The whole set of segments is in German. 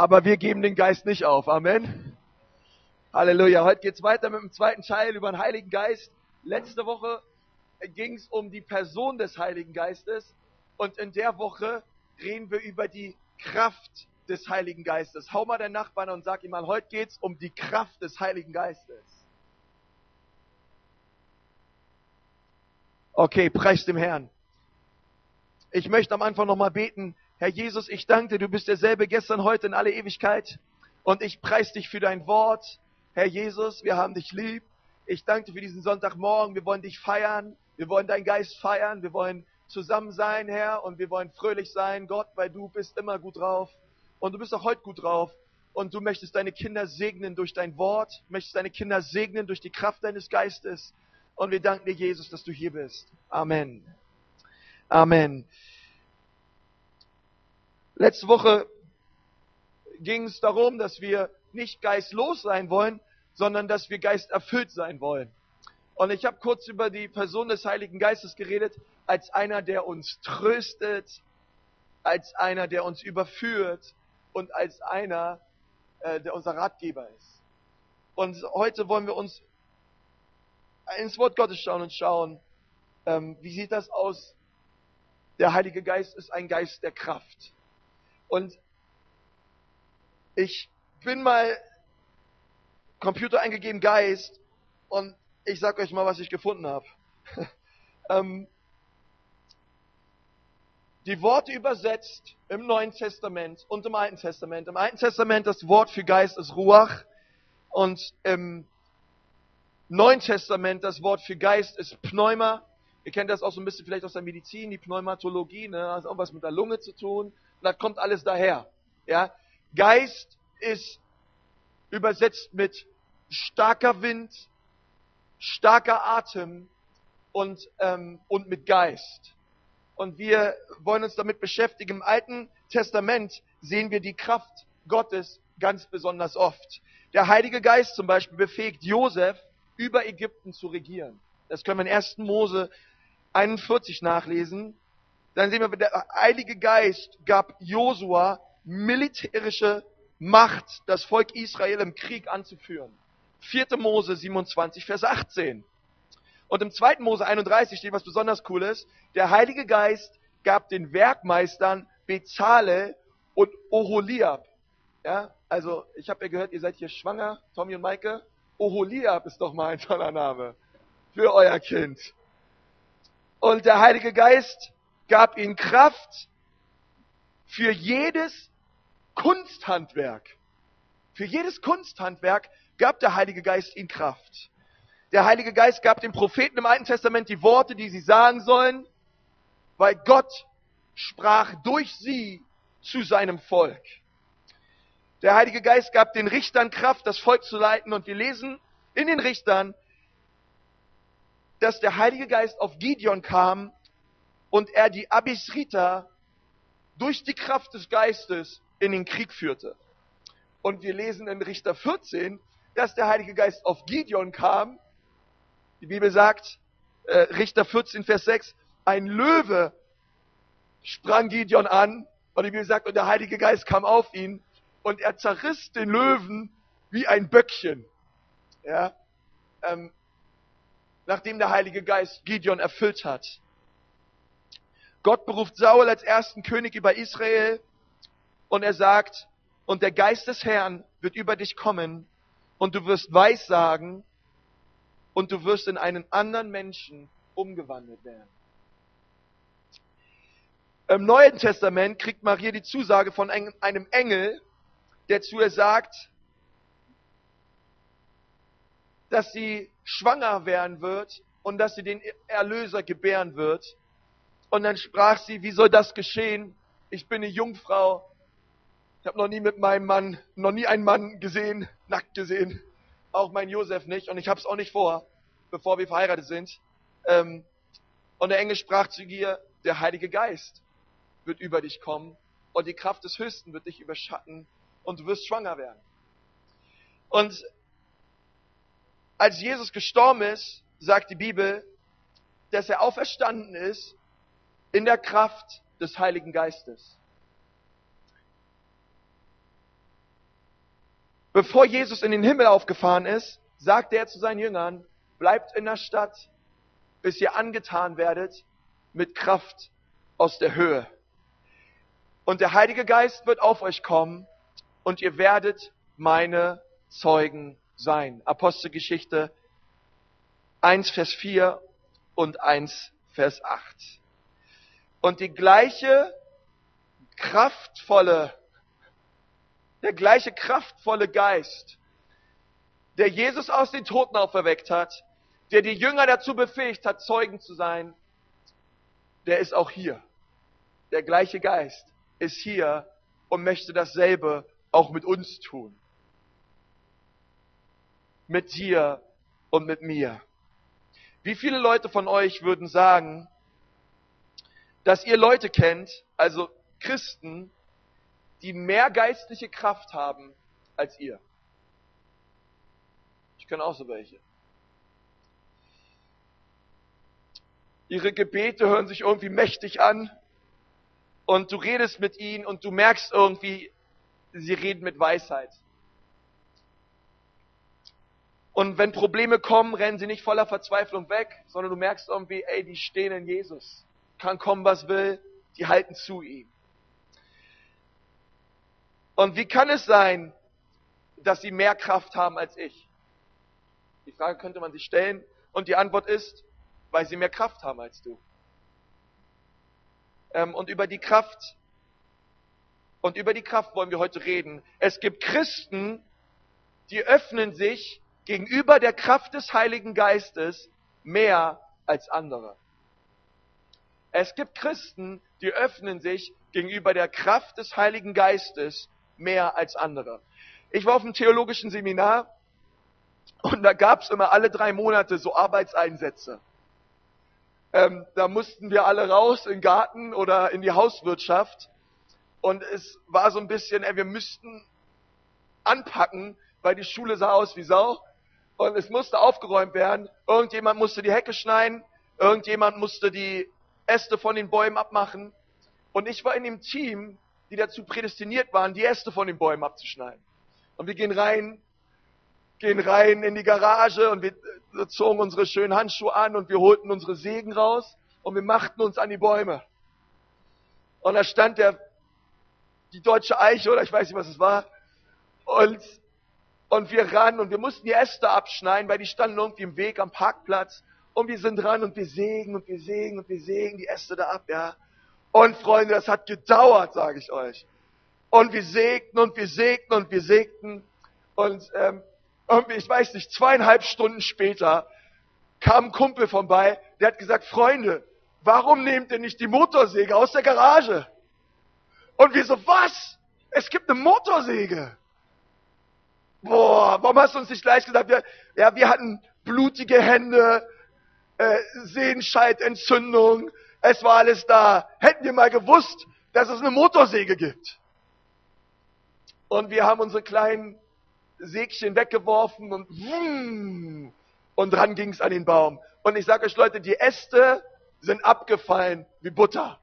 Aber wir geben den Geist nicht auf. Amen. Halleluja. Heute geht's weiter mit dem zweiten Teil über den Heiligen Geist. Letzte Woche ging es um die Person des Heiligen Geistes und in der Woche reden wir über die Kraft des Heiligen Geistes. Hau mal deinen Nachbarn und sag ihm mal, heute geht's um die Kraft des Heiligen Geistes. Okay, preis dem Herrn. Ich möchte am Anfang nochmal beten. Herr Jesus, ich danke dir, du bist derselbe gestern, heute in alle Ewigkeit. Und ich preis dich für dein Wort. Herr Jesus, wir haben dich lieb. Ich danke dir für diesen Sonntagmorgen. Wir wollen dich feiern. Wir wollen deinen Geist feiern. Wir wollen zusammen sein, Herr. Und wir wollen fröhlich sein, Gott, weil du bist immer gut drauf. Und du bist auch heute gut drauf. Und du möchtest deine Kinder segnen durch dein Wort. Möchtest deine Kinder segnen durch die Kraft deines Geistes. Und wir danken dir, Jesus, dass du hier bist. Amen. Amen. Letzte Woche ging es darum, dass wir nicht geistlos sein wollen, sondern dass wir geisterfüllt sein wollen. Und ich habe kurz über die Person des Heiligen Geistes geredet, als einer, der uns tröstet, als einer, der uns überführt und als einer, äh, der unser Ratgeber ist. Und heute wollen wir uns ins Wort Gottes schauen und schauen, ähm, wie sieht das aus? Der Heilige Geist ist ein Geist der Kraft. Und ich bin mal Computer eingegeben Geist und ich sag euch mal, was ich gefunden habe. ähm, die Worte übersetzt im Neuen Testament und im Alten Testament. Im Alten Testament das Wort für Geist ist Ruach und im Neuen Testament das Wort für Geist ist Pneuma. Ihr kennt das auch so ein bisschen vielleicht aus der Medizin, die Pneumatologie, ne? hat auch was mit der Lunge zu tun. Das kommt alles daher. Ja? Geist ist übersetzt mit starker Wind, starker Atem und, ähm, und mit Geist. Und wir wollen uns damit beschäftigen. Im Alten Testament sehen wir die Kraft Gottes ganz besonders oft. Der Heilige Geist zum Beispiel befähigt Josef, über Ägypten zu regieren. Das können wir in 1. Mose 41 nachlesen dann sehen wir, der Heilige Geist gab Josua militärische Macht, das Volk Israel im Krieg anzuführen. 4. Mose 27, Vers 18. Und im 2. Mose 31 steht was besonders Cooles. Der Heilige Geist gab den Werkmeistern Bezale und Oholiab. Ja, also ich habe ja gehört, ihr seid hier schwanger, Tommy und Maike. Oholiab ist doch mal ein toller Name für euer Kind. Und der Heilige Geist gab ihnen Kraft für jedes Kunsthandwerk. Für jedes Kunsthandwerk gab der Heilige Geist ihnen Kraft. Der Heilige Geist gab den Propheten im Alten Testament die Worte, die sie sagen sollen, weil Gott sprach durch sie zu seinem Volk. Der Heilige Geist gab den Richtern Kraft, das Volk zu leiten. Und wir lesen in den Richtern, dass der Heilige Geist auf Gideon kam und er die Abisrita durch die Kraft des Geistes in den Krieg führte. Und wir lesen in Richter 14, dass der Heilige Geist auf Gideon kam. Die Bibel sagt, äh, Richter 14, Vers 6, ein Löwe sprang Gideon an. Und die Bibel sagt, und der Heilige Geist kam auf ihn und er zerriss den Löwen wie ein Böckchen. Ja, ähm, nachdem der Heilige Geist Gideon erfüllt hat. Gott beruft Saul als ersten König über Israel und er sagt, und der Geist des Herrn wird über dich kommen und du wirst Weissagen und du wirst in einen anderen Menschen umgewandelt werden. Im Neuen Testament kriegt Maria die Zusage von einem Engel, der zu ihr sagt, dass sie schwanger werden wird und dass sie den Erlöser gebären wird. Und dann sprach sie, wie soll das geschehen? Ich bin eine Jungfrau. Ich habe noch nie mit meinem Mann, noch nie einen Mann gesehen, nackt gesehen. Auch mein Josef nicht. Und ich habe es auch nicht vor, bevor wir verheiratet sind. Ähm, und der Engel sprach zu ihr, der Heilige Geist wird über dich kommen und die Kraft des Höchsten wird dich überschatten und du wirst schwanger werden. Und als Jesus gestorben ist, sagt die Bibel, dass er auferstanden ist in der Kraft des Heiligen Geistes. Bevor Jesus in den Himmel aufgefahren ist, sagte er zu seinen Jüngern, bleibt in der Stadt, bis ihr angetan werdet mit Kraft aus der Höhe. Und der Heilige Geist wird auf euch kommen und ihr werdet meine Zeugen sein. Apostelgeschichte 1, Vers 4 und 1, Vers 8. Und die gleiche kraftvolle, der gleiche kraftvolle Geist, der Jesus aus den Toten auferweckt hat, der die Jünger dazu befähigt hat, Zeugen zu sein, der ist auch hier. Der gleiche Geist ist hier und möchte dasselbe auch mit uns tun. Mit dir und mit mir. Wie viele Leute von euch würden sagen, dass ihr Leute kennt, also Christen, die mehr geistliche Kraft haben als ihr? Ich kenne auch so welche. Ihre Gebete hören sich irgendwie mächtig an und du redest mit ihnen und du merkst irgendwie, sie reden mit Weisheit. Und wenn Probleme kommen, rennen sie nicht voller Verzweiflung weg, sondern du merkst irgendwie, ey, die stehen in Jesus. Kann kommen, was will, die halten zu ihm. Und wie kann es sein, dass sie mehr Kraft haben als ich? Die Frage könnte man sich stellen und die Antwort ist, weil sie mehr Kraft haben als du. Ähm, und über die Kraft, und über die Kraft wollen wir heute reden. Es gibt Christen, die öffnen sich gegenüber der Kraft des Heiligen Geistes mehr als andere. Es gibt Christen, die öffnen sich gegenüber der Kraft des Heiligen Geistes mehr als andere. Ich war auf einem theologischen Seminar und da gab es immer alle drei Monate so Arbeitseinsätze. Ähm, da mussten wir alle raus in den Garten oder in die Hauswirtschaft. Und es war so ein bisschen, ey, wir müssten anpacken, weil die Schule sah aus wie Sau. Und es musste aufgeräumt werden. Irgendjemand musste die Hecke schneiden. Irgendjemand musste die Äste von den Bäumen abmachen. Und ich war in dem Team, die dazu prädestiniert waren, die Äste von den Bäumen abzuschneiden. Und wir gehen rein, gehen rein in die Garage und wir zogen unsere schönen Handschuhe an und wir holten unsere Sägen raus und wir machten uns an die Bäume. Und da stand der, die deutsche Eiche oder ich weiß nicht, was es war. Und, und wir ran und wir mussten die Äste abschneiden, weil die standen irgendwie im Weg am Parkplatz. Und wir sind dran und wir sägen und wir sägen und wir sägen die Äste da ab, ja. Und Freunde, das hat gedauert, sage ich euch. Und wir sägten und wir sägten und wir sägten. Und ähm, irgendwie, ich weiß nicht, zweieinhalb Stunden später kam ein Kumpel vorbei, der hat gesagt, Freunde, warum nehmt ihr nicht die Motorsäge aus der Garage? Und wir so, was? Es gibt eine Motorsäge. Boah, warum hast du uns nicht gleich gesagt? Wir, ja, wir hatten blutige Hände, äh, Sehenscheidentzündung, es war alles da. Hätten wir mal gewusst, dass es eine Motorsäge gibt. Und wir haben unsere kleinen Sägchen weggeworfen und wumm, und dran ging es an den Baum. Und ich sage euch Leute, die Äste sind abgefallen wie Butter.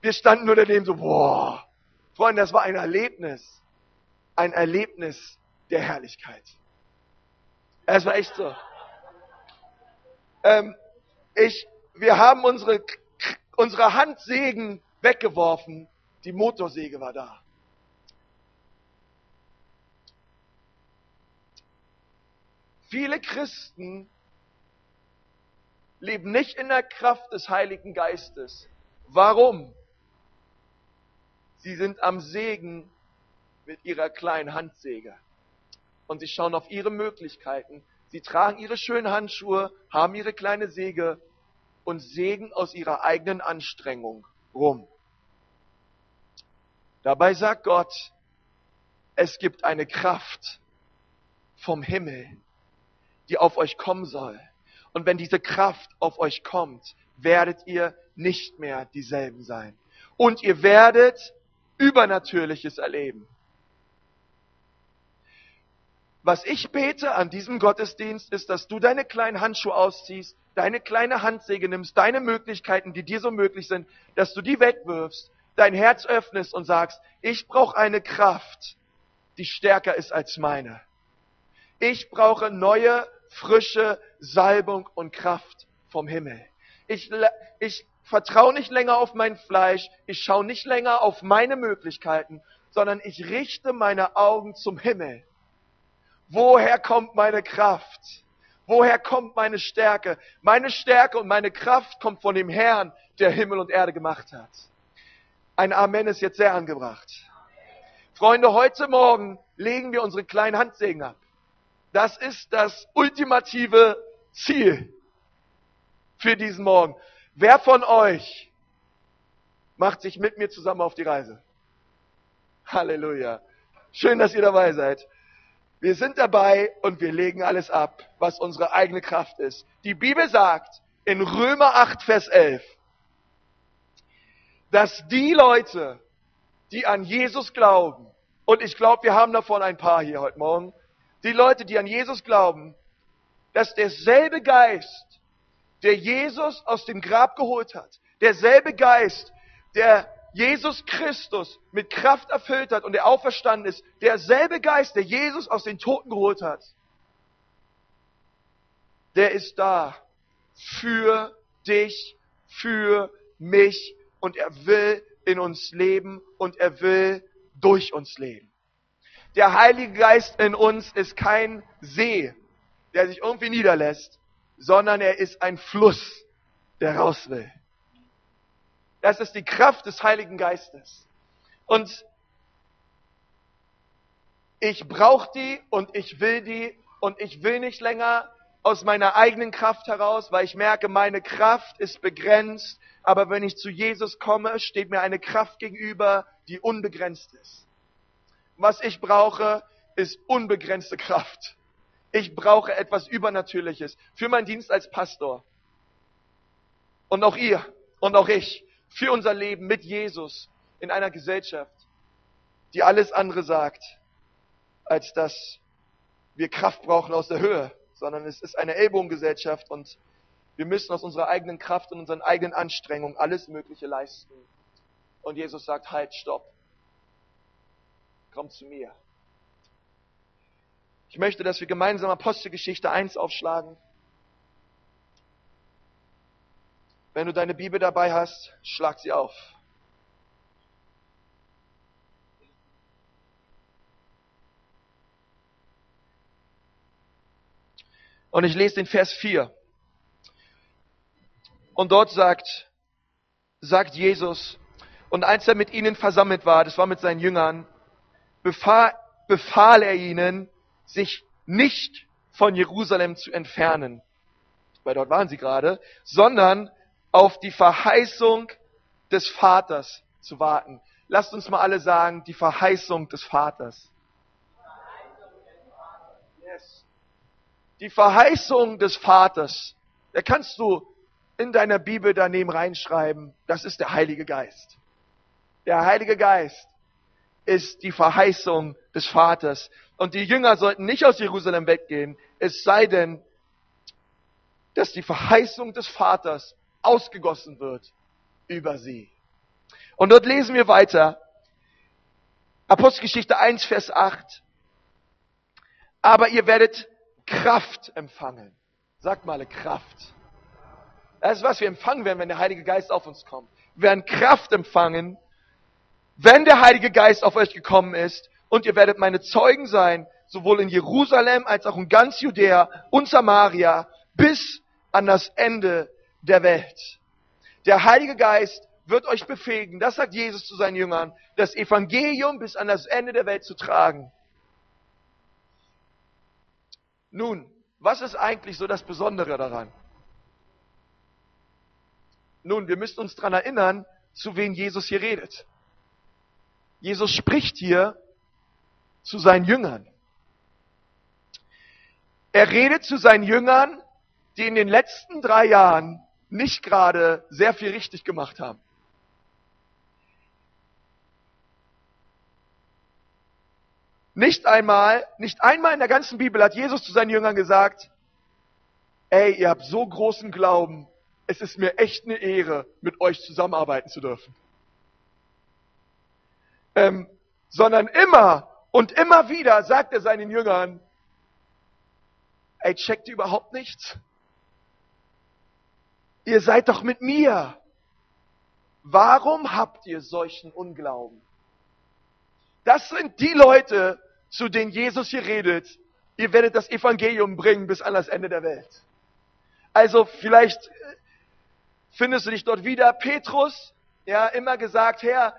Wir standen nur daneben so, boah. Freunde, das war ein Erlebnis. Ein Erlebnis der Herrlichkeit. Es war echt so. Ähm, ich, wir haben unsere, unsere Handsägen weggeworfen. Die Motorsäge war da. Viele Christen leben nicht in der Kraft des Heiligen Geistes. Warum? Sie sind am Segen mit ihrer kleinen Handsäge. Und sie schauen auf ihre Möglichkeiten. Sie tragen ihre schönen Handschuhe, haben ihre kleine Säge und sägen aus ihrer eigenen Anstrengung rum. Dabei sagt Gott, es gibt eine Kraft vom Himmel, die auf euch kommen soll. Und wenn diese Kraft auf euch kommt, werdet ihr nicht mehr dieselben sein. Und ihr werdet Übernatürliches erleben. Was ich bete an diesem Gottesdienst ist, dass du deine kleinen Handschuhe ausziehst, deine kleine Handsäge nimmst, deine Möglichkeiten, die dir so möglich sind, dass du die wegwirfst, dein Herz öffnest und sagst, ich brauche eine Kraft, die stärker ist als meine. Ich brauche neue, frische Salbung und Kraft vom Himmel. Ich, ich vertraue nicht länger auf mein Fleisch, ich schaue nicht länger auf meine Möglichkeiten, sondern ich richte meine Augen zum Himmel. Woher kommt meine Kraft? Woher kommt meine Stärke? Meine Stärke und meine Kraft kommt von dem Herrn, der Himmel und Erde gemacht hat. Ein Amen ist jetzt sehr angebracht. Freunde, heute Morgen legen wir unsere kleinen Handsegen ab. Das ist das ultimative Ziel für diesen Morgen. Wer von euch macht sich mit mir zusammen auf die Reise? Halleluja. Schön, dass ihr dabei seid. Wir sind dabei und wir legen alles ab, was unsere eigene Kraft ist. Die Bibel sagt in Römer 8, Vers 11, dass die Leute, die an Jesus glauben, und ich glaube, wir haben davon ein paar hier heute Morgen, die Leute, die an Jesus glauben, dass derselbe Geist, der Jesus aus dem Grab geholt hat, derselbe Geist, der Jesus Christus mit Kraft erfüllt hat und der auferstanden ist, derselbe Geist, der Jesus aus den Toten geholt hat, der ist da für dich, für mich und er will in uns leben und er will durch uns leben. Der Heilige Geist in uns ist kein See, der sich irgendwie niederlässt, sondern er ist ein Fluss, der raus will. Das ist die Kraft des Heiligen Geistes. Und ich brauche die und ich will die und ich will nicht länger aus meiner eigenen Kraft heraus, weil ich merke, meine Kraft ist begrenzt. Aber wenn ich zu Jesus komme, steht mir eine Kraft gegenüber, die unbegrenzt ist. Was ich brauche, ist unbegrenzte Kraft. Ich brauche etwas Übernatürliches für meinen Dienst als Pastor. Und auch ihr und auch ich für unser Leben mit Jesus in einer Gesellschaft, die alles andere sagt, als dass wir Kraft brauchen aus der Höhe, sondern es ist eine Ellbogengesellschaft und wir müssen aus unserer eigenen Kraft und unseren eigenen Anstrengungen alles Mögliche leisten. Und Jesus sagt, halt, stopp. Komm zu mir. Ich möchte, dass wir gemeinsam Apostelgeschichte 1 aufschlagen. Wenn du deine Bibel dabei hast, schlag sie auf. Und ich lese den Vers 4. Und dort sagt, sagt Jesus, und als er mit ihnen versammelt war, das war mit seinen Jüngern, befahl, befahl er ihnen, sich nicht von Jerusalem zu entfernen, weil dort waren sie gerade, sondern auf die Verheißung des Vaters zu warten. Lasst uns mal alle sagen, die Verheißung des Vaters. Die Verheißung des Vaters. Da kannst du in deiner Bibel daneben reinschreiben, das ist der Heilige Geist. Der Heilige Geist ist die Verheißung des Vaters. Und die Jünger sollten nicht aus Jerusalem weggehen, es sei denn, dass die Verheißung des Vaters ausgegossen wird über sie. Und dort lesen wir weiter. Apostelgeschichte 1, Vers 8. Aber ihr werdet Kraft empfangen. Sagt mal Kraft. Das ist, was wir empfangen werden, wenn der Heilige Geist auf uns kommt. Wir werden Kraft empfangen, wenn der Heilige Geist auf euch gekommen ist und ihr werdet meine Zeugen sein, sowohl in Jerusalem als auch in ganz Judäa und Samaria bis an das Ende der Welt. Der Heilige Geist wird euch befähigen, das sagt Jesus zu seinen Jüngern, das Evangelium bis an das Ende der Welt zu tragen. Nun, was ist eigentlich so das Besondere daran? Nun, wir müssen uns daran erinnern, zu wen Jesus hier redet. Jesus spricht hier zu seinen Jüngern. Er redet zu seinen Jüngern, die in den letzten drei Jahren nicht gerade sehr viel richtig gemacht haben. Nicht einmal, nicht einmal in der ganzen Bibel hat Jesus zu seinen Jüngern gesagt, ey, ihr habt so großen Glauben, es ist mir echt eine Ehre, mit euch zusammenarbeiten zu dürfen. Ähm, sondern immer und immer wieder sagt er seinen Jüngern, ey, checkt ihr überhaupt nichts? Ihr seid doch mit mir. Warum habt ihr solchen Unglauben? Das sind die Leute, zu denen Jesus hier redet. Ihr werdet das Evangelium bringen bis an das Ende der Welt. Also vielleicht findest du dich dort wieder. Petrus, ja, immer gesagt, Herr,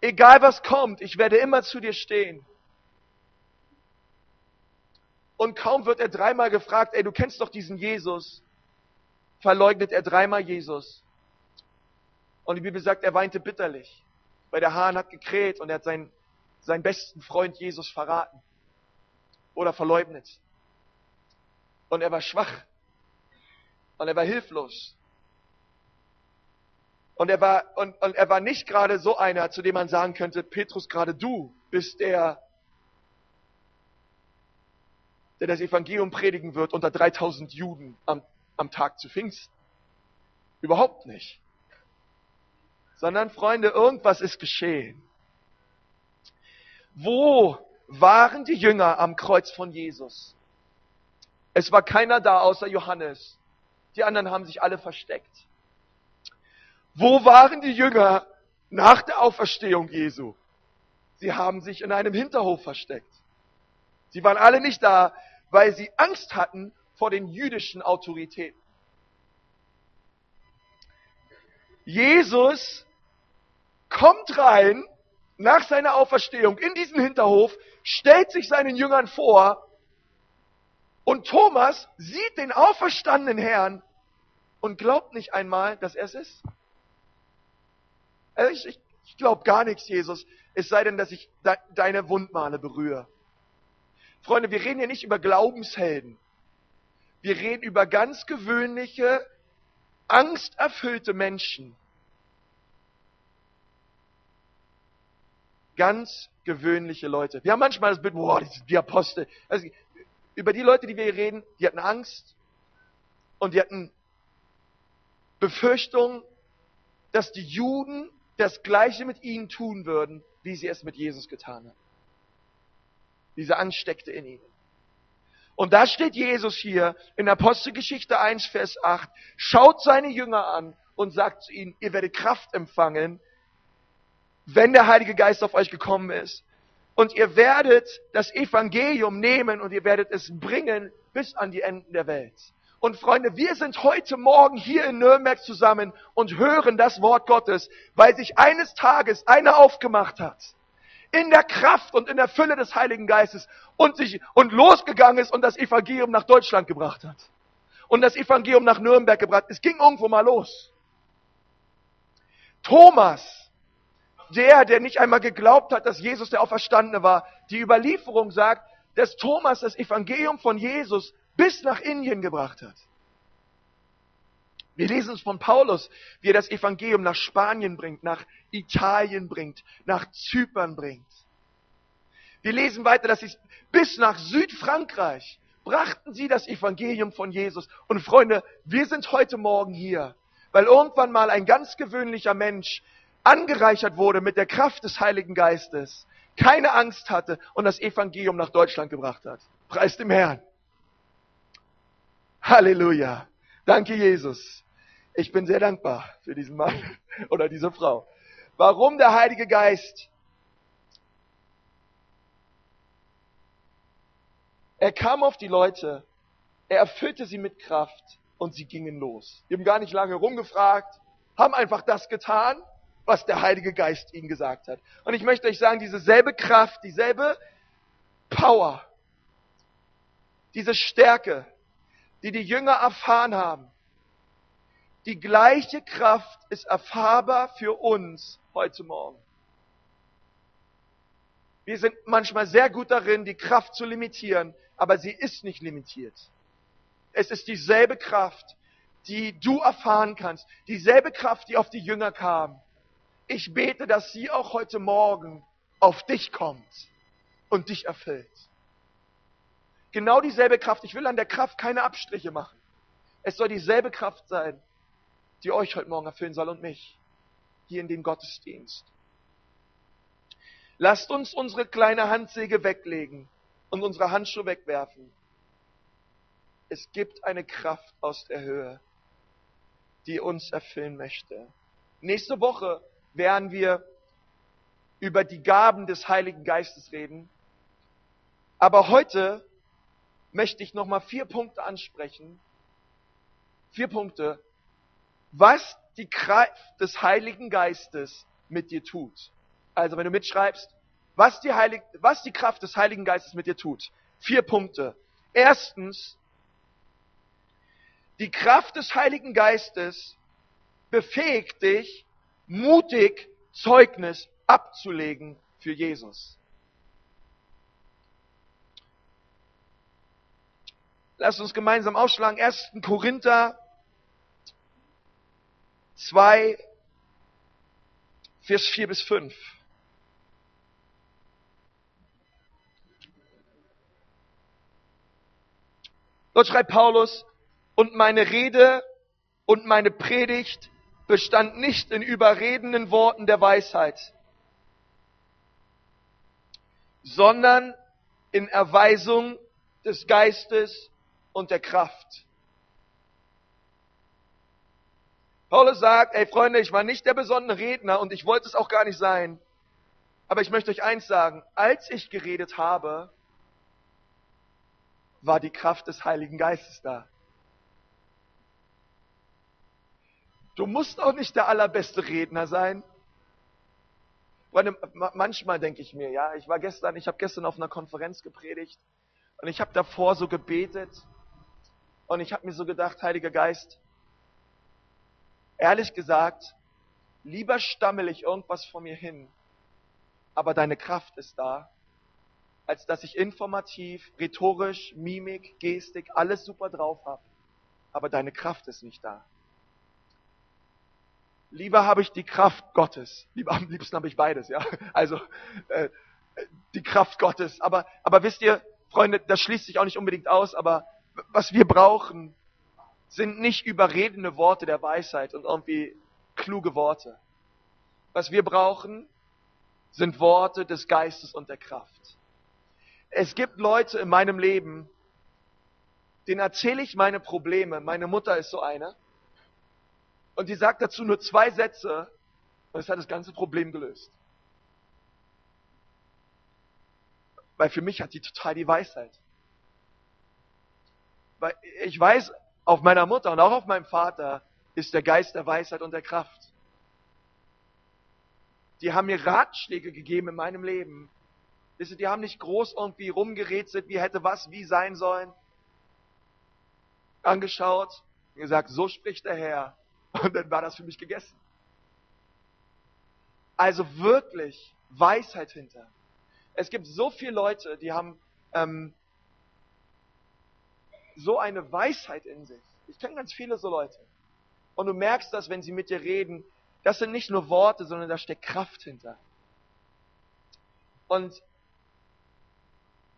egal was kommt, ich werde immer zu dir stehen. Und kaum wird er dreimal gefragt, ey, du kennst doch diesen Jesus, verleugnet er dreimal Jesus. Und die Bibel sagt, er weinte bitterlich, weil der Hahn hat gekräht und er hat seinen, seinen besten Freund Jesus verraten oder verleugnet. Und er war schwach und er war hilflos. Und er war, und, und er war nicht gerade so einer, zu dem man sagen könnte, Petrus, gerade du bist der, der das Evangelium predigen wird unter 3000 Juden am, am Tag zu Pfingsten. Überhaupt nicht. Sondern, Freunde, irgendwas ist geschehen. Wo waren die Jünger am Kreuz von Jesus? Es war keiner da außer Johannes. Die anderen haben sich alle versteckt. Wo waren die Jünger nach der Auferstehung Jesu? Sie haben sich in einem Hinterhof versteckt. Sie waren alle nicht da, weil sie Angst hatten vor den jüdischen Autoritäten. Jesus kommt rein nach seiner Auferstehung in diesen Hinterhof, stellt sich seinen Jüngern vor und Thomas sieht den auferstandenen Herrn und glaubt nicht einmal, dass er es ist. Also ich, ich, ich glaube gar nichts, Jesus, es sei denn, dass ich de, deine Wundmale berühre. Freunde, wir reden hier nicht über Glaubenshelden. Wir reden über ganz gewöhnliche, angsterfüllte Menschen. Ganz gewöhnliche Leute. Wir haben manchmal das Bild, boah, die, die Apostel. Also, über die Leute, die wir hier reden, die hatten Angst und die hatten Befürchtung, dass die Juden das Gleiche mit ihnen tun würden, wie sie es mit Jesus getan haben. Diese Angst steckte in ihnen. Und da steht Jesus hier in Apostelgeschichte 1, Vers 8, schaut seine Jünger an und sagt zu ihnen, ihr werdet Kraft empfangen, wenn der Heilige Geist auf euch gekommen ist. Und ihr werdet das Evangelium nehmen und ihr werdet es bringen bis an die Enden der Welt. Und Freunde, wir sind heute Morgen hier in Nürnberg zusammen und hören das Wort Gottes, weil sich eines Tages einer aufgemacht hat, in der Kraft und in der Fülle des Heiligen Geistes und sich, und losgegangen ist und das Evangelium nach Deutschland gebracht hat. Und das Evangelium nach Nürnberg gebracht. Es ging irgendwo mal los. Thomas, der, der nicht einmal geglaubt hat, dass Jesus der Auferstandene war, die Überlieferung sagt, dass Thomas das Evangelium von Jesus bis nach Indien gebracht hat. Wir lesen es von Paulus, wie er das Evangelium nach Spanien bringt, nach Italien bringt, nach Zypern bringt. Wir lesen weiter, dass sie bis nach Südfrankreich brachten sie das Evangelium von Jesus. Und Freunde, wir sind heute Morgen hier, weil irgendwann mal ein ganz gewöhnlicher Mensch angereichert wurde mit der Kraft des Heiligen Geistes, keine Angst hatte und das Evangelium nach Deutschland gebracht hat. Preis dem Herrn. Halleluja. Danke, Jesus. Ich bin sehr dankbar für diesen Mann oder diese Frau. Warum der Heilige Geist? Er kam auf die Leute, er erfüllte sie mit Kraft und sie gingen los. Die haben gar nicht lange rumgefragt, haben einfach das getan, was der Heilige Geist ihnen gesagt hat. Und ich möchte euch sagen, diese selbe Kraft, dieselbe Power, diese Stärke, die die Jünger erfahren haben, die gleiche Kraft ist erfahrbar für uns heute Morgen. Wir sind manchmal sehr gut darin, die Kraft zu limitieren, aber sie ist nicht limitiert. Es ist dieselbe Kraft, die du erfahren kannst, dieselbe Kraft, die auf die Jünger kam. Ich bete, dass sie auch heute Morgen auf dich kommt und dich erfüllt. Genau dieselbe Kraft. Ich will an der Kraft keine Abstriche machen. Es soll dieselbe Kraft sein, die euch heute Morgen erfüllen soll und mich. Hier in dem Gottesdienst. Lasst uns unsere kleine Handsäge weglegen und unsere Handschuhe wegwerfen. es gibt eine Kraft aus der Höhe, die uns erfüllen möchte. Nächste Woche werden wir über die Gaben des Heiligen Geistes reden. Aber heute möchte ich nochmal vier Punkte ansprechen. Vier Punkte, was die Kraft des Heiligen Geistes mit dir tut. Also wenn du mitschreibst, was die, Heilig was die Kraft des Heiligen Geistes mit dir tut. Vier Punkte. Erstens, die Kraft des Heiligen Geistes befähigt dich, mutig Zeugnis abzulegen für Jesus. Lass uns gemeinsam ausschlagen. 1. Korinther 2, Vers 4 bis 5. Dort schreibt Paulus, und meine Rede und meine Predigt bestand nicht in überredenden Worten der Weisheit, sondern in Erweisung des Geistes und der Kraft. Paulus sagt, ey Freunde, ich war nicht der besondere Redner und ich wollte es auch gar nicht sein. Aber ich möchte euch eins sagen, als ich geredet habe, war die Kraft des Heiligen Geistes da. Du musst auch nicht der allerbeste Redner sein. Freunde, manchmal denke ich mir, ja, ich war gestern, ich habe gestern auf einer Konferenz gepredigt und ich habe davor so gebetet und ich habe mir so gedacht, Heiliger Geist, Ehrlich gesagt, lieber stammel ich irgendwas vor mir hin, aber deine Kraft ist da, als dass ich informativ, rhetorisch, Mimik, Gestik, alles super drauf habe, aber deine Kraft ist nicht da. Lieber habe ich die Kraft Gottes. Lieber, am liebsten habe ich beides, ja. Also äh, die Kraft Gottes. Aber, aber wisst ihr, Freunde, das schließt sich auch nicht unbedingt aus, aber was wir brauchen, sind nicht überredende Worte der Weisheit und irgendwie kluge Worte. Was wir brauchen, sind Worte des Geistes und der Kraft. Es gibt Leute in meinem Leben, denen erzähle ich meine Probleme. Meine Mutter ist so eine. Und die sagt dazu nur zwei Sätze und es hat das ganze Problem gelöst. Weil für mich hat die total die Weisheit. Ich weiß, auf meiner Mutter und auch auf meinem Vater ist der Geist der Weisheit und der Kraft. Die haben mir Ratschläge gegeben in meinem Leben. Wisst ihr, die haben nicht groß irgendwie rumgerätselt, wie hätte was wie sein sollen. Angeschaut und gesagt, so spricht der Herr. Und dann war das für mich gegessen. Also wirklich Weisheit hinter. Es gibt so viele Leute, die haben ähm, so eine Weisheit in sich. Ich kenne ganz viele so Leute. Und du merkst das, wenn sie mit dir reden. Das sind nicht nur Worte, sondern da steckt Kraft hinter. Und,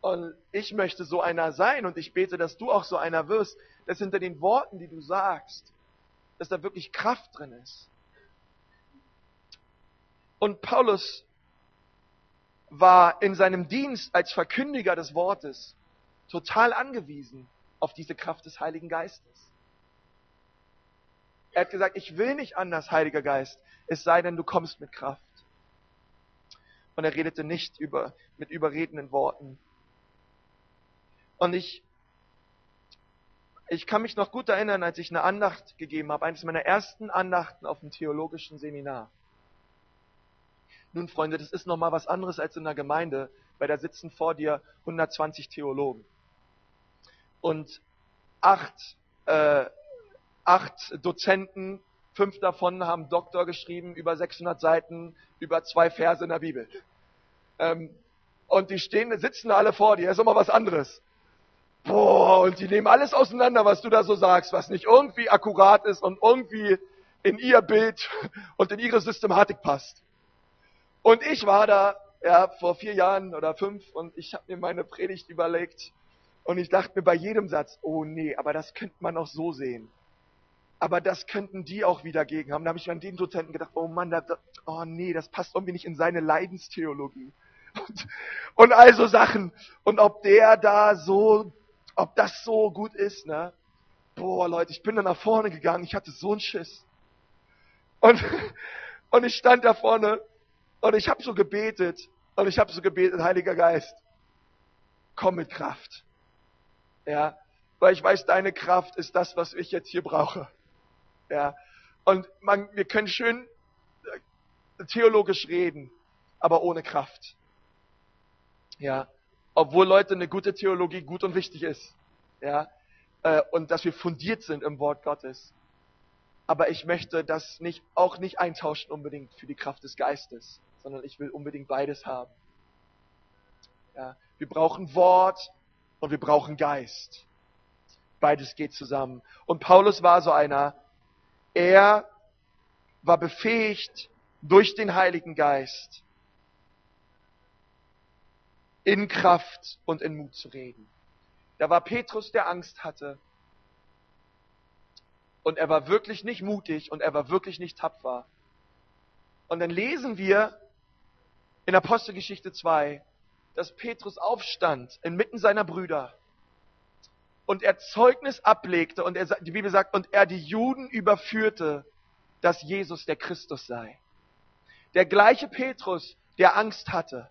und ich möchte so einer sein und ich bete, dass du auch so einer wirst, dass hinter den Worten, die du sagst, dass da wirklich Kraft drin ist. Und Paulus war in seinem Dienst als Verkündiger des Wortes total angewiesen auf diese Kraft des Heiligen Geistes. Er hat gesagt, ich will nicht anders, Heiliger Geist, es sei denn, du kommst mit Kraft. Und er redete nicht über, mit überredenden Worten. Und ich, ich kann mich noch gut erinnern, als ich eine Andacht gegeben habe, eines meiner ersten Andachten auf dem theologischen Seminar. Nun, Freunde, das ist nochmal was anderes als in der Gemeinde, weil da sitzen vor dir 120 Theologen und acht, äh, acht Dozenten, fünf davon haben Doktor geschrieben, über 600 Seiten, über zwei Verse in der Bibel. Ähm, und die stehen, sitzen alle vor dir, ist immer was anderes. Boah, und die nehmen alles auseinander, was du da so sagst, was nicht irgendwie akkurat ist und irgendwie in ihr Bild und in ihre Systematik passt. Und ich war da, ja, vor vier Jahren oder fünf und ich habe mir meine Predigt überlegt und ich dachte mir bei jedem Satz, oh nee, aber das könnte man auch so sehen. Aber das könnten die auch wieder gegen haben. Da habe ich an den Dozenten gedacht, oh Mann, da, oh nee, das passt irgendwie nicht in seine Leidenstheologie. Und, und all so Sachen. Und ob der da so ob das so gut ist, ne? Boah, Leute, ich bin dann nach vorne gegangen, ich hatte so einen Schiss. Und, und ich stand da vorne und ich habe so gebetet und ich habe so gebetet, Heiliger Geist, komm mit Kraft. Ja, weil ich weiß, deine Kraft ist das, was ich jetzt hier brauche. Ja, und man, wir können schön äh, theologisch reden, aber ohne Kraft. Ja, obwohl Leute eine gute Theologie gut und wichtig ist. Ja, äh, und dass wir fundiert sind im Wort Gottes. Aber ich möchte das nicht, auch nicht eintauschen unbedingt für die Kraft des Geistes, sondern ich will unbedingt beides haben. Ja, wir brauchen Wort und wir brauchen Geist. Beides geht zusammen. Und Paulus war so einer, er war befähigt durch den Heiligen Geist in Kraft und in Mut zu reden. Da war Petrus, der Angst hatte. Und er war wirklich nicht mutig und er war wirklich nicht tapfer. Und dann lesen wir in Apostelgeschichte 2, dass Petrus aufstand inmitten seiner Brüder und er Zeugnis ablegte und er, die Bibel sagt, und er die Juden überführte, dass Jesus der Christus sei. Der gleiche Petrus, der Angst hatte.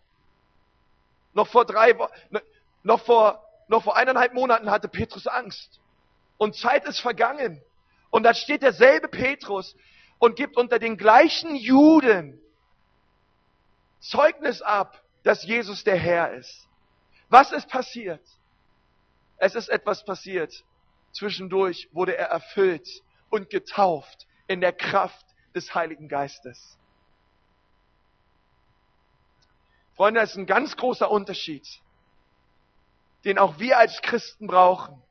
Noch vor drei noch vor, noch vor eineinhalb Monaten hatte Petrus Angst. Und Zeit ist vergangen. Und da steht derselbe Petrus und gibt unter den gleichen Juden Zeugnis ab, dass Jesus der Herr ist. Was ist passiert? Es ist etwas passiert. Zwischendurch wurde er erfüllt und getauft in der Kraft des Heiligen Geistes. Freunde, das ist ein ganz großer Unterschied, den auch wir als Christen brauchen.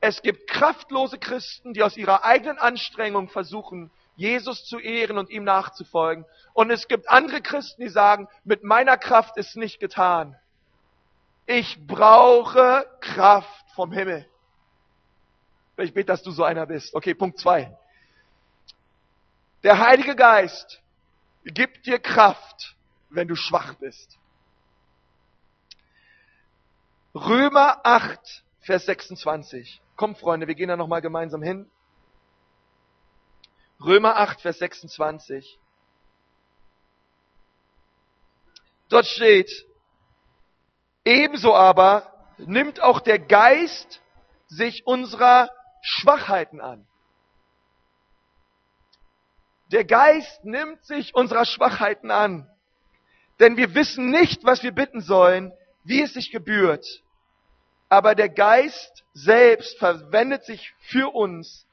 Es gibt kraftlose Christen, die aus ihrer eigenen Anstrengung versuchen, Jesus zu ehren und ihm nachzufolgen. Und es gibt andere Christen, die sagen, mit meiner Kraft ist nicht getan. Ich brauche Kraft vom Himmel. Ich bete, dass du so einer bist. Okay, Punkt zwei. Der Heilige Geist gibt dir Kraft, wenn du schwach bist. Römer 8, Vers 26. Komm, Freunde, wir gehen da nochmal gemeinsam hin. Römer 8, Vers 26. Dort steht, ebenso aber nimmt auch der Geist sich unserer Schwachheiten an. Der Geist nimmt sich unserer Schwachheiten an. Denn wir wissen nicht, was wir bitten sollen, wie es sich gebührt. Aber der Geist selbst verwendet sich für uns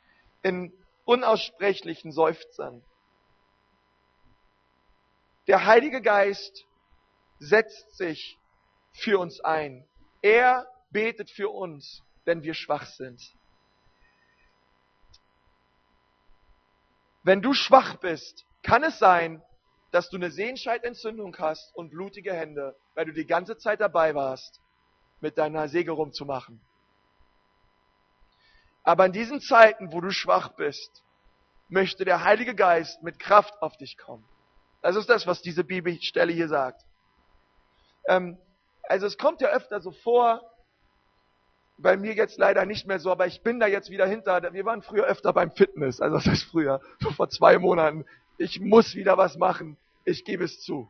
in unaussprechlichen Seufzern. Der Heilige Geist setzt sich für uns ein. Er betet für uns, wenn wir schwach sind. Wenn du schwach bist, kann es sein, dass du eine Sehenscheidentzündung hast und blutige Hände, weil du die ganze Zeit dabei warst, mit deiner Säge rumzumachen. Aber in diesen Zeiten, wo du schwach bist, möchte der Heilige Geist mit Kraft auf dich kommen. Das ist das, was diese Bibelstelle hier sagt. Ähm, also es kommt ja öfter so vor, bei mir jetzt leider nicht mehr so, aber ich bin da jetzt wieder hinter. Wir waren früher öfter beim Fitness, also das heißt früher, so vor zwei Monaten. Ich muss wieder was machen. Ich gebe es zu.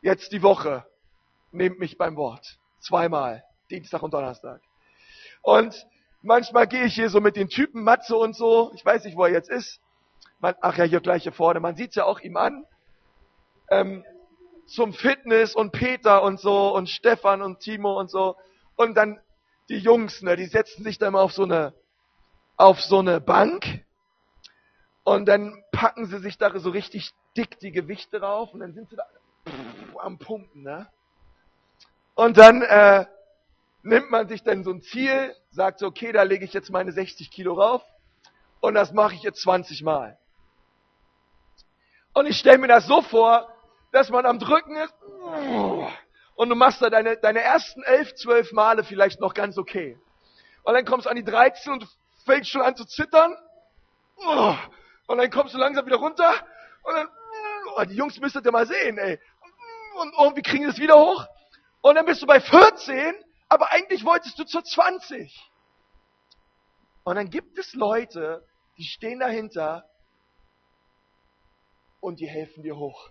Jetzt die Woche. Nehmt mich beim Wort. Zweimal. Dienstag und Donnerstag. Und manchmal gehe ich hier so mit den Typen, Matze und so, ich weiß nicht, wo er jetzt ist. Man, ach ja, hier gleich hier vorne, man sieht es ja auch ihm an. Ähm, zum Fitness und Peter und so und Stefan und Timo und so. Und dann die Jungs, ne, die setzen sich dann mal auf so eine, auf so eine Bank und dann packen sie sich da so richtig dick die Gewichte rauf und dann sind sie da pff, am Pumpen, ne? Und dann äh, nimmt man sich dann so ein Ziel, sagt so, okay, da lege ich jetzt meine 60 Kilo rauf und das mache ich jetzt 20 Mal. Und ich stelle mir das so vor, dass man am Drücken ist und du machst da deine, deine ersten 11, 12 Male vielleicht noch ganz okay. Und dann kommst du an die 13 und fängst schon an zu zittern. Und dann kommst du langsam wieder runter und dann, oh, die Jungs müsstet ihr mal sehen, ey. Und irgendwie kriegen sie es wieder hoch. Und dann bist du bei 14 aber eigentlich wolltest du zur 20. Und dann gibt es Leute, die stehen dahinter und die helfen dir hoch.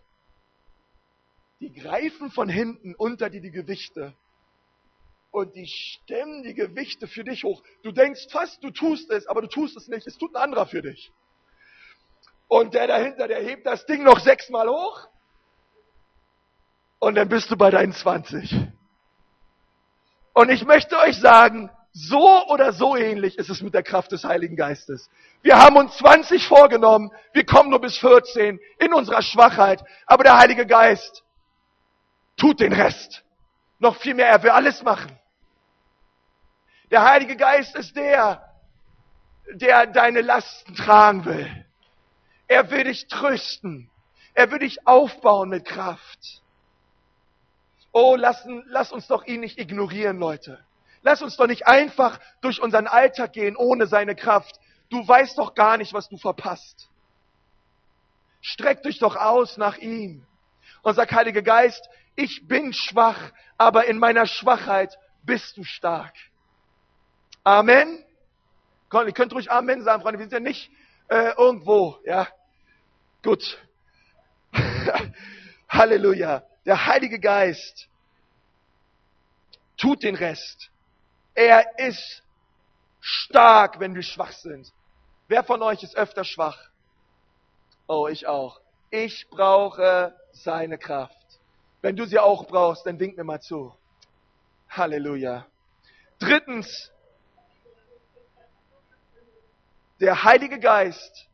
Die greifen von hinten unter dir die Gewichte und die stemmen die Gewichte für dich hoch. Du denkst fast, du tust es, aber du tust es nicht. Es tut ein anderer für dich. Und der dahinter, der hebt das Ding noch sechsmal hoch. Und dann bist du bei deinen 20. Und ich möchte euch sagen, so oder so ähnlich ist es mit der Kraft des Heiligen Geistes. Wir haben uns 20 vorgenommen, wir kommen nur bis 14 in unserer Schwachheit, aber der Heilige Geist tut den Rest. Noch viel mehr, er will alles machen. Der Heilige Geist ist der, der deine Lasten tragen will. Er will dich trösten. Er will dich aufbauen mit Kraft. Oh, lass, lass uns doch ihn nicht ignorieren, Leute. Lass uns doch nicht einfach durch unseren Alltag gehen ohne seine Kraft. Du weißt doch gar nicht, was du verpasst. Streck dich doch aus nach ihm und sag, Heiliger Geist, ich bin schwach, aber in meiner Schwachheit bist du stark. Amen. Komm, ihr könnt ruhig Amen sagen, Freunde. Wir sind ja nicht äh, irgendwo, ja. Gut. Halleluja. Der Heilige Geist tut den Rest. Er ist stark, wenn wir schwach sind. Wer von euch ist öfter schwach? Oh, ich auch. Ich brauche seine Kraft. Wenn du sie auch brauchst, dann wink mir mal zu. Halleluja. Drittens, der Heilige Geist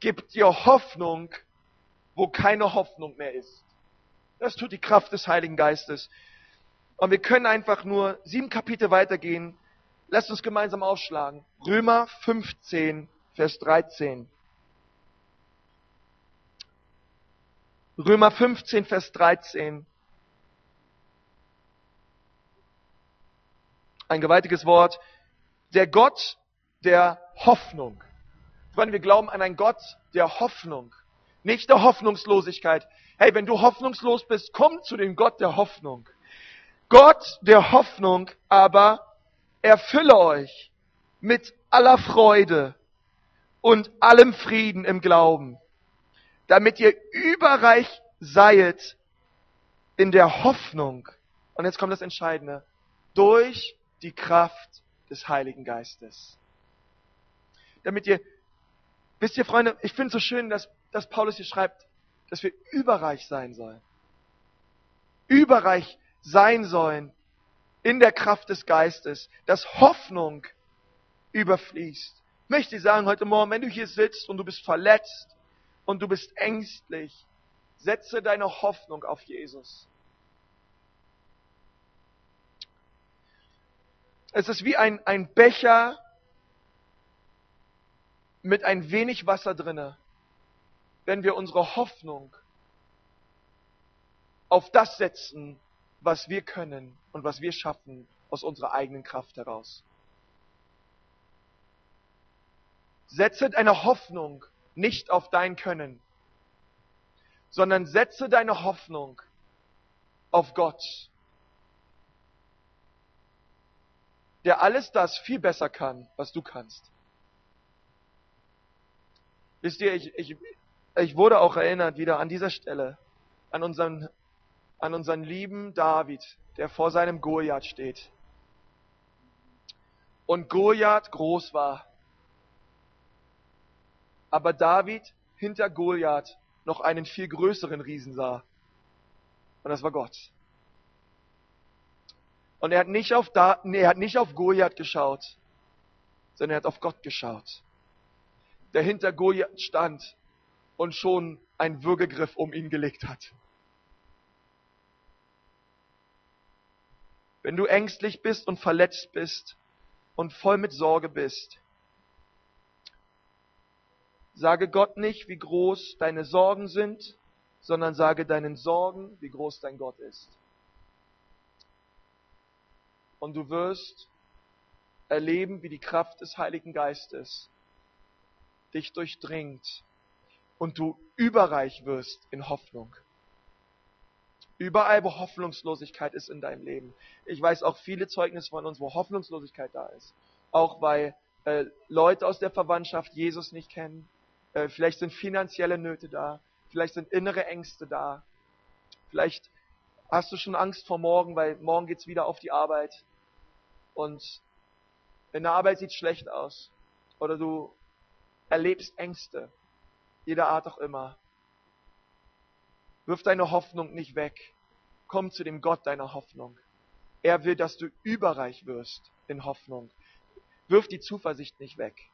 gibt dir Hoffnung, wo keine Hoffnung mehr ist. Das tut die Kraft des Heiligen Geistes. Und wir können einfach nur sieben Kapitel weitergehen. Lasst uns gemeinsam aufschlagen. Römer 15, Vers 13. Römer 15, Vers 13. Ein gewaltiges Wort. Der Gott der Hoffnung. Freunde, wir glauben an einen Gott der Hoffnung, nicht der Hoffnungslosigkeit. Hey, wenn du hoffnungslos bist, komm zu dem Gott der Hoffnung. Gott der Hoffnung aber erfülle euch mit aller Freude und allem Frieden im Glauben, damit ihr überreich seid in der Hoffnung. Und jetzt kommt das Entscheidende. Durch die Kraft des Heiligen Geistes. Damit ihr, wisst ihr Freunde, ich finde es so schön, dass, dass Paulus hier schreibt, dass wir überreich sein sollen. Überreich sein sollen in der Kraft des Geistes, dass Hoffnung überfließt. Ich möchte sagen heute Morgen, wenn du hier sitzt und du bist verletzt und du bist ängstlich, setze deine Hoffnung auf Jesus. Es ist wie ein, ein Becher mit ein wenig Wasser drinne, wenn wir unsere Hoffnung auf das setzen, was wir können und was wir schaffen aus unserer eigenen Kraft heraus. Setze deine Hoffnung nicht auf dein Können, sondern setze deine Hoffnung auf Gott, der alles das viel besser kann, was du kannst. Wisst ihr, ich, ich, ich wurde auch erinnert wieder an dieser Stelle an unseren an unseren lieben David, der vor seinem Goliath steht. Und Goliath groß war. Aber David hinter Goliath noch einen viel größeren Riesen sah. Und das war Gott. Und er hat nicht auf, da, nee, er hat nicht auf Goliath geschaut, sondern er hat auf Gott geschaut, der hinter Goliath stand und schon einen Würgegriff um ihn gelegt hat. wenn du ängstlich bist und verletzt bist und voll mit Sorge bist. Sage Gott nicht, wie groß deine Sorgen sind, sondern sage deinen Sorgen, wie groß dein Gott ist. Und du wirst erleben, wie die Kraft des Heiligen Geistes dich durchdringt und du überreich wirst in Hoffnung. Überall, wo Hoffnungslosigkeit ist in deinem Leben. Ich weiß auch viele Zeugnisse von uns, wo Hoffnungslosigkeit da ist. Auch weil äh, Leute aus der Verwandtschaft Jesus nicht kennen. Äh, vielleicht sind finanzielle Nöte da. Vielleicht sind innere Ängste da. Vielleicht hast du schon Angst vor morgen, weil morgen geht's wieder auf die Arbeit. Und in der Arbeit sieht schlecht aus. Oder du erlebst Ängste. Jeder Art auch immer. Wirf deine Hoffnung nicht weg. Komm zu dem Gott deiner Hoffnung. Er will, dass du überreich wirst in Hoffnung. Wirf die Zuversicht nicht weg.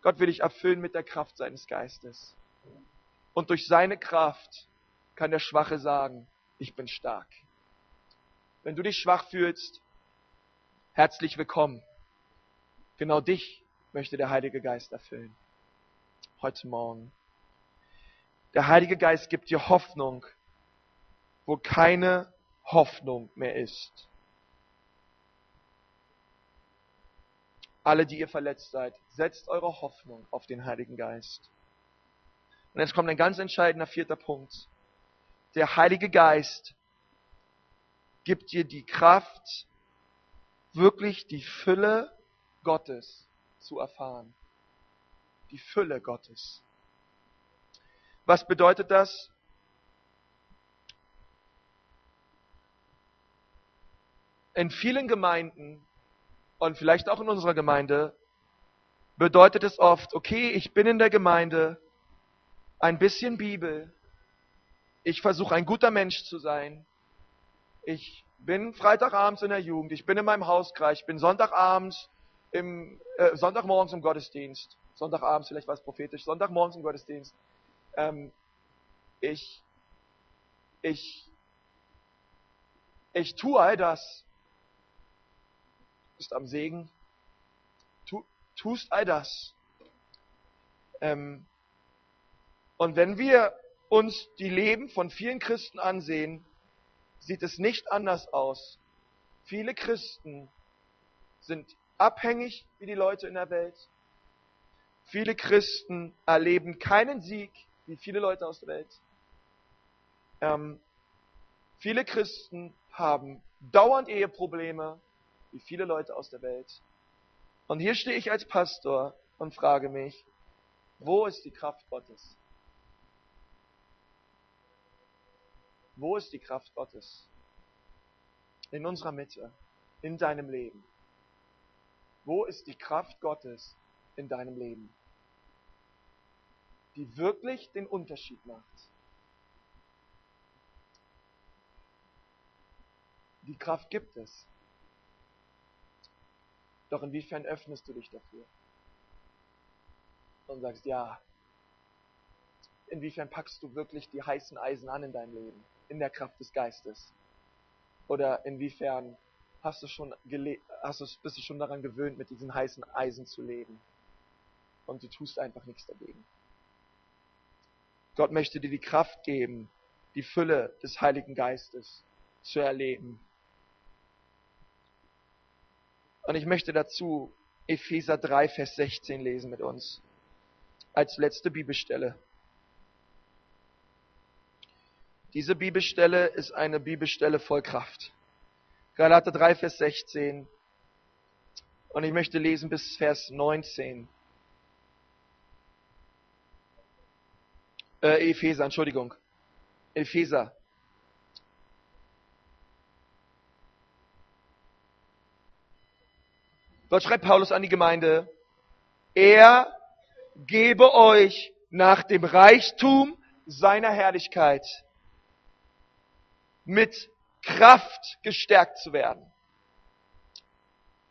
Gott will dich erfüllen mit der Kraft seines Geistes. Und durch seine Kraft kann der Schwache sagen, ich bin stark. Wenn du dich schwach fühlst, herzlich willkommen. Genau dich möchte der Heilige Geist erfüllen. Heute Morgen. Der Heilige Geist gibt dir Hoffnung, wo keine Hoffnung mehr ist. Alle, die ihr verletzt seid, setzt eure Hoffnung auf den Heiligen Geist. Und jetzt kommt ein ganz entscheidender vierter Punkt. Der Heilige Geist gibt dir die Kraft, wirklich die Fülle Gottes zu erfahren. Die Fülle Gottes. Was bedeutet das? In vielen Gemeinden und vielleicht auch in unserer Gemeinde bedeutet es oft, okay, ich bin in der Gemeinde, ein bisschen Bibel, ich versuche ein guter Mensch zu sein, ich bin Freitagabends in der Jugend, ich bin in meinem Hauskreis, ich bin Sonntagabends im äh, Sonntagmorgens im Gottesdienst, Sonntagabends vielleicht was prophetisch, Sonntagmorgens im Gottesdienst ähm, ich, ich, ich tue all das, bist am Segen, tu, tust all das. Ähm, und wenn wir uns die Leben von vielen Christen ansehen, sieht es nicht anders aus. Viele Christen sind abhängig wie die Leute in der Welt. Viele Christen erleben keinen Sieg wie viele Leute aus der Welt. Ähm, viele Christen haben dauernd Eheprobleme, wie viele Leute aus der Welt. Und hier stehe ich als Pastor und frage mich, wo ist die Kraft Gottes? Wo ist die Kraft Gottes? In unserer Mitte, in deinem Leben. Wo ist die Kraft Gottes in deinem Leben? die wirklich den Unterschied macht. Die Kraft gibt es. Doch inwiefern öffnest du dich dafür? Und sagst, ja, inwiefern packst du wirklich die heißen Eisen an in deinem Leben, in der Kraft des Geistes? Oder inwiefern hast du schon hast du, bist du schon daran gewöhnt, mit diesen heißen Eisen zu leben? Und du tust einfach nichts dagegen. Gott möchte dir die Kraft geben, die Fülle des Heiligen Geistes zu erleben. Und ich möchte dazu Epheser 3, Vers 16 lesen mit uns. Als letzte Bibelstelle. Diese Bibelstelle ist eine Bibelstelle voll Kraft. Galater 3, Vers 16. Und ich möchte lesen bis Vers 19. Äh, Epheser, Entschuldigung. Epheser. Dort schreibt Paulus an die Gemeinde, er gebe euch nach dem Reichtum seiner Herrlichkeit mit Kraft gestärkt zu werden.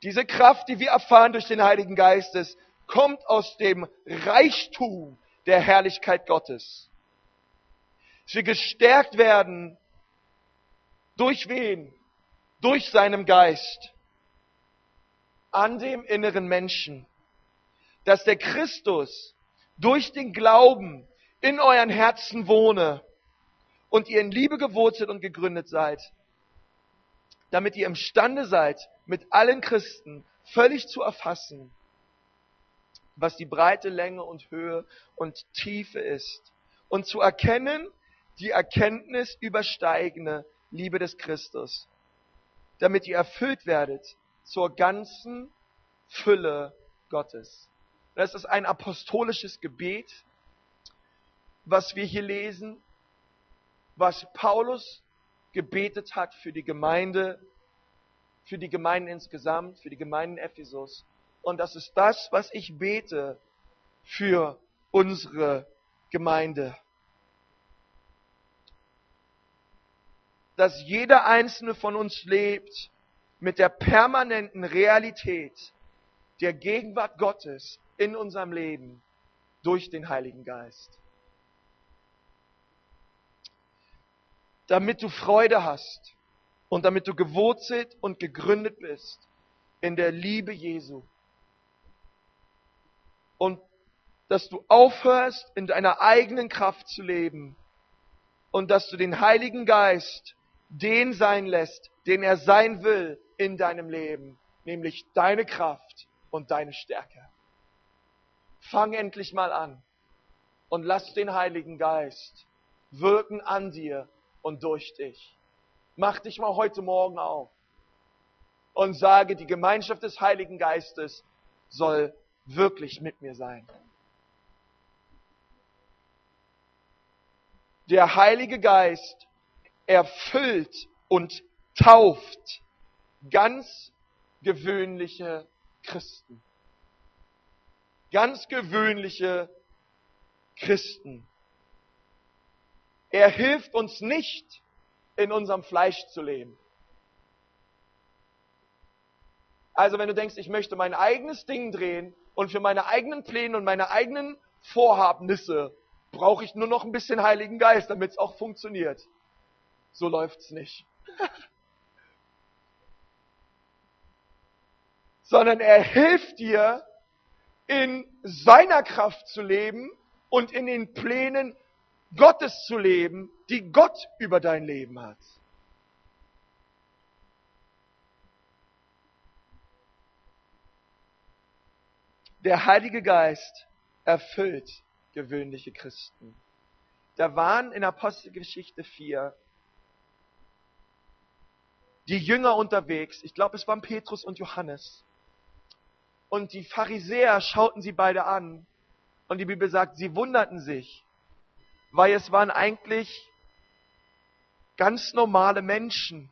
Diese Kraft, die wir erfahren durch den Heiligen Geist, kommt aus dem Reichtum der Herrlichkeit Gottes. Dass wir gestärkt werden durch wen? Durch seinem Geist an dem inneren Menschen. Dass der Christus durch den Glauben in euren Herzen wohne und ihr in Liebe gewurzelt und gegründet seid, damit ihr imstande seid, mit allen Christen völlig zu erfassen, was die breite Länge und Höhe und Tiefe ist. Und zu erkennen die Erkenntnis übersteigende Liebe des Christus, damit ihr erfüllt werdet zur ganzen Fülle Gottes. Das ist ein apostolisches Gebet, was wir hier lesen, was Paulus gebetet hat für die Gemeinde, für die Gemeinden insgesamt, für die Gemeinden Ephesus. Und das ist das, was ich bete für unsere Gemeinde. Dass jeder einzelne von uns lebt mit der permanenten Realität der Gegenwart Gottes in unserem Leben durch den Heiligen Geist. Damit du Freude hast und damit du gewurzelt und gegründet bist in der Liebe Jesu. Und dass du aufhörst, in deiner eigenen Kraft zu leben und dass du den Heiligen Geist den sein lässt, den er sein will in deinem Leben, nämlich deine Kraft und deine Stärke. Fang endlich mal an und lass den Heiligen Geist wirken an dir und durch dich. Mach dich mal heute Morgen auf und sage, die Gemeinschaft des Heiligen Geistes soll wirklich mit mir sein. Der Heilige Geist erfüllt und tauft ganz gewöhnliche Christen. Ganz gewöhnliche Christen. Er hilft uns nicht, in unserem Fleisch zu leben. Also wenn du denkst, ich möchte mein eigenes Ding drehen und für meine eigenen Pläne und meine eigenen Vorhabnisse brauche ich nur noch ein bisschen Heiligen Geist, damit es auch funktioniert. So läuft's nicht. Sondern er hilft dir, in seiner Kraft zu leben und in den Plänen Gottes zu leben, die Gott über dein Leben hat. Der Heilige Geist erfüllt gewöhnliche Christen. Da waren in Apostelgeschichte 4 die Jünger unterwegs. Ich glaube, es waren Petrus und Johannes. Und die Pharisäer schauten sie beide an. Und die Bibel sagt, sie wunderten sich, weil es waren eigentlich ganz normale Menschen.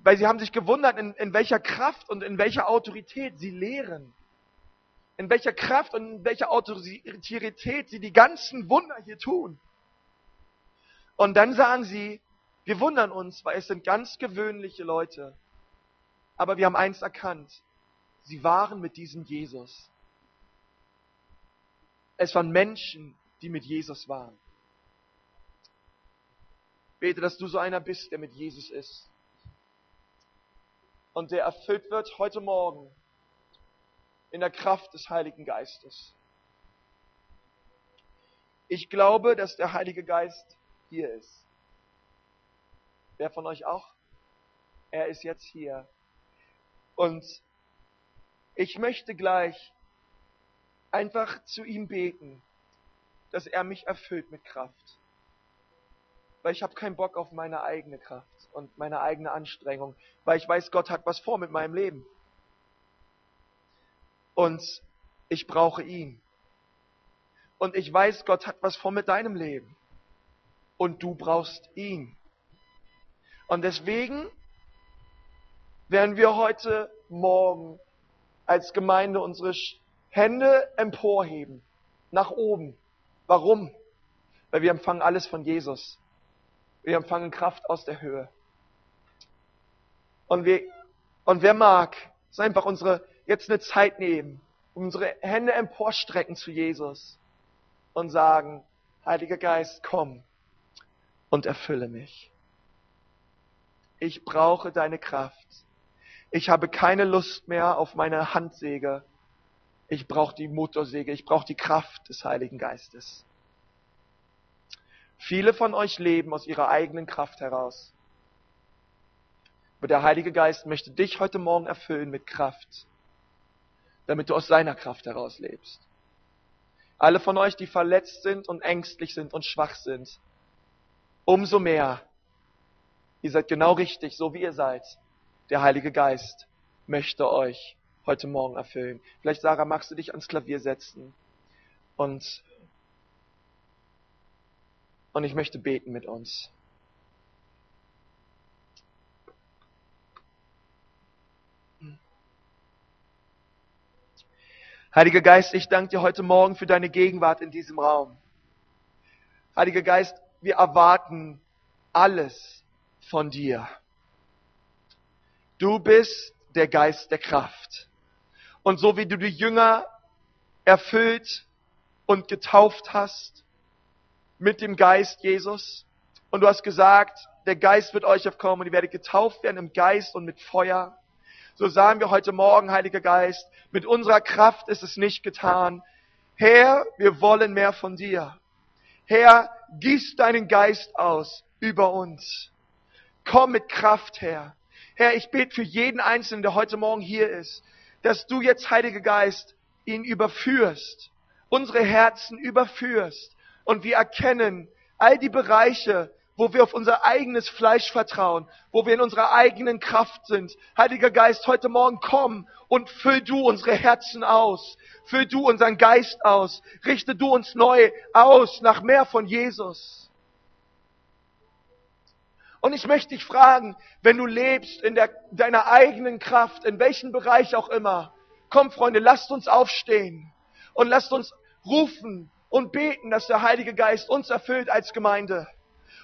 Weil sie haben sich gewundert, in, in welcher Kraft und in welcher Autorität sie lehren. In welcher Kraft und in welcher Autorität sie die ganzen Wunder hier tun. Und dann sagen sie, wir wundern uns, weil es sind ganz gewöhnliche Leute. Aber wir haben eins erkannt. Sie waren mit diesem Jesus. Es waren Menschen, die mit Jesus waren. Bete, dass du so einer bist, der mit Jesus ist. Und der erfüllt wird heute Morgen in der Kraft des Heiligen Geistes. Ich glaube, dass der Heilige Geist hier ist. Wer von euch auch? Er ist jetzt hier. Und ich möchte gleich einfach zu ihm beten dass er mich erfüllt mit Kraft. Weil ich habe keinen Bock auf meine eigene Kraft und meine eigene Anstrengung, weil ich weiß, Gott hat was vor mit meinem Leben. Und ich brauche ihn. Und ich weiß, Gott hat was vor mit deinem Leben. Und du brauchst ihn. Und deswegen werden wir heute Morgen als Gemeinde unsere Hände emporheben, nach oben Warum? Weil wir empfangen alles von Jesus. Wir empfangen Kraft aus der Höhe. Und, wir, und wer mag, ist einfach unsere, jetzt eine Zeit nehmen, unsere Hände emporstrecken zu Jesus und sagen, Heiliger Geist, komm und erfülle mich. Ich brauche deine Kraft. Ich habe keine Lust mehr auf meine Handsäge, ich brauche die Motorsäge, ich brauche die Kraft des Heiligen Geistes. Viele von euch leben aus ihrer eigenen Kraft heraus. Aber der Heilige Geist möchte dich heute Morgen erfüllen mit Kraft, damit du aus seiner Kraft heraus lebst. Alle von euch, die verletzt sind und ängstlich sind und schwach sind, umso mehr, ihr seid genau richtig, so wie ihr seid. Der Heilige Geist möchte euch heute Morgen erfüllen. Vielleicht, Sarah, magst du dich ans Klavier setzen und, und ich möchte beten mit uns. Heiliger Geist, ich danke dir heute Morgen für deine Gegenwart in diesem Raum. Heiliger Geist, wir erwarten alles von dir. Du bist der Geist der Kraft. Und so wie du die Jünger erfüllt und getauft hast mit dem Geist Jesus, und du hast gesagt, der Geist wird euch aufkommen und ihr werdet getauft werden im Geist und mit Feuer, so sagen wir heute Morgen, Heiliger Geist, mit unserer Kraft ist es nicht getan. Herr, wir wollen mehr von dir. Herr, gieß deinen Geist aus über uns. Komm mit Kraft, Herr. Herr, ich bete für jeden Einzelnen, der heute Morgen hier ist, dass du jetzt, Heiliger Geist, ihn überführst, unsere Herzen überführst und wir erkennen all die Bereiche, wo wir auf unser eigenes Fleisch vertrauen, wo wir in unserer eigenen Kraft sind. Heiliger Geist, heute Morgen komm und füll du unsere Herzen aus, füll du unseren Geist aus, richte du uns neu aus nach mehr von Jesus. Und ich möchte dich fragen, wenn du lebst in der, deiner eigenen Kraft, in welchem Bereich auch immer, komm Freunde, lasst uns aufstehen und lasst uns rufen und beten, dass der Heilige Geist uns erfüllt als Gemeinde.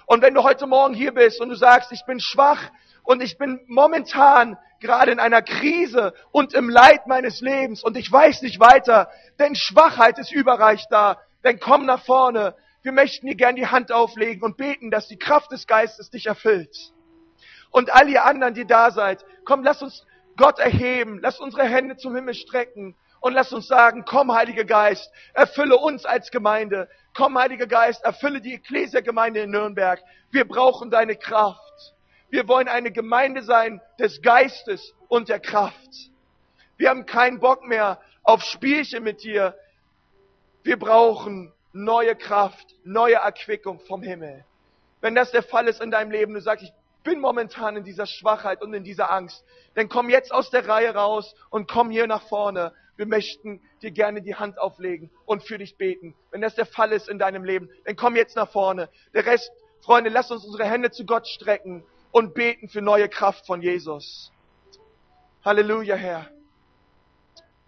Und wenn du heute Morgen hier bist und du sagst, ich bin schwach und ich bin momentan gerade in einer Krise und im Leid meines Lebens und ich weiß nicht weiter, denn Schwachheit ist überreich da, dann komm nach vorne. Wir möchten dir gern die Hand auflegen und beten, dass die Kraft des Geistes dich erfüllt. Und all ihr anderen, die da seid, komm, lass uns Gott erheben, lass unsere Hände zum Himmel strecken und lass uns sagen, komm, Heiliger Geist, erfülle uns als Gemeinde. Komm, Heiliger Geist, erfülle die Ekklesia-Gemeinde in Nürnberg. Wir brauchen deine Kraft. Wir wollen eine Gemeinde sein des Geistes und der Kraft. Wir haben keinen Bock mehr auf Spielchen mit dir. Wir brauchen neue Kraft, neue Erquickung vom Himmel. Wenn das der Fall ist in deinem Leben, du sagst, ich bin momentan in dieser Schwachheit und in dieser Angst, dann komm jetzt aus der Reihe raus und komm hier nach vorne wir möchten dir gerne die Hand auflegen und für dich beten. Wenn das der Fall ist in deinem Leben, dann komm jetzt nach vorne. Der Rest, Freunde, lass uns unsere Hände zu Gott strecken und beten für neue Kraft von Jesus. Halleluja, Herr.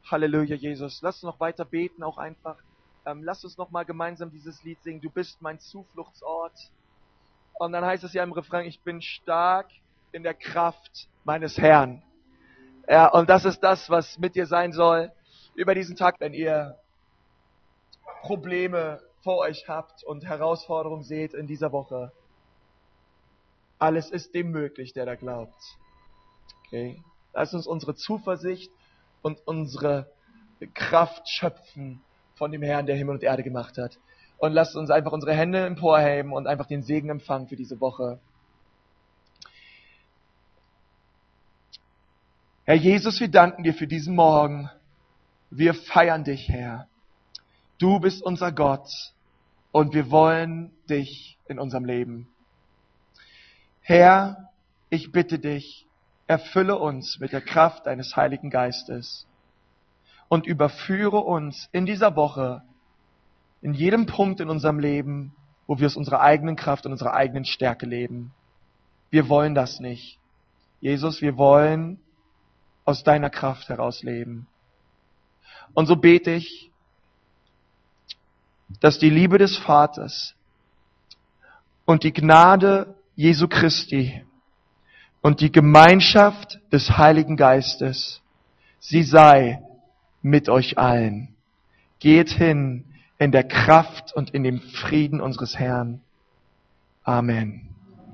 Halleluja, Jesus. Lass uns noch weiter beten, auch einfach. Ähm, lass uns noch mal gemeinsam dieses Lied singen. Du bist mein Zufluchtsort. Und dann heißt es ja im Refrain, ich bin stark in der Kraft meines Herrn. Ja, und das ist das, was mit dir sein soll über diesen Tag, wenn ihr Probleme vor euch habt und Herausforderungen seht in dieser Woche. Alles ist dem möglich, der da glaubt. Okay? Lass uns unsere Zuversicht und unsere Kraft schöpfen von dem Herrn, der Himmel und Erde gemacht hat. Und lasst uns einfach unsere Hände emporheben und einfach den Segen empfangen für diese Woche. Herr Jesus, wir danken dir für diesen Morgen. Wir feiern dich, Herr. Du bist unser Gott und wir wollen dich in unserem Leben. Herr, ich bitte dich, erfülle uns mit der Kraft deines Heiligen Geistes und überführe uns in dieser Woche, in jedem Punkt in unserem Leben, wo wir aus unserer eigenen Kraft und unserer eigenen Stärke leben. Wir wollen das nicht. Jesus, wir wollen aus deiner Kraft heraus leben. Und so bete ich, dass die Liebe des Vaters und die Gnade Jesu Christi und die Gemeinschaft des Heiligen Geistes, sie sei mit euch allen. Geht hin in der Kraft und in dem Frieden unseres Herrn. Amen.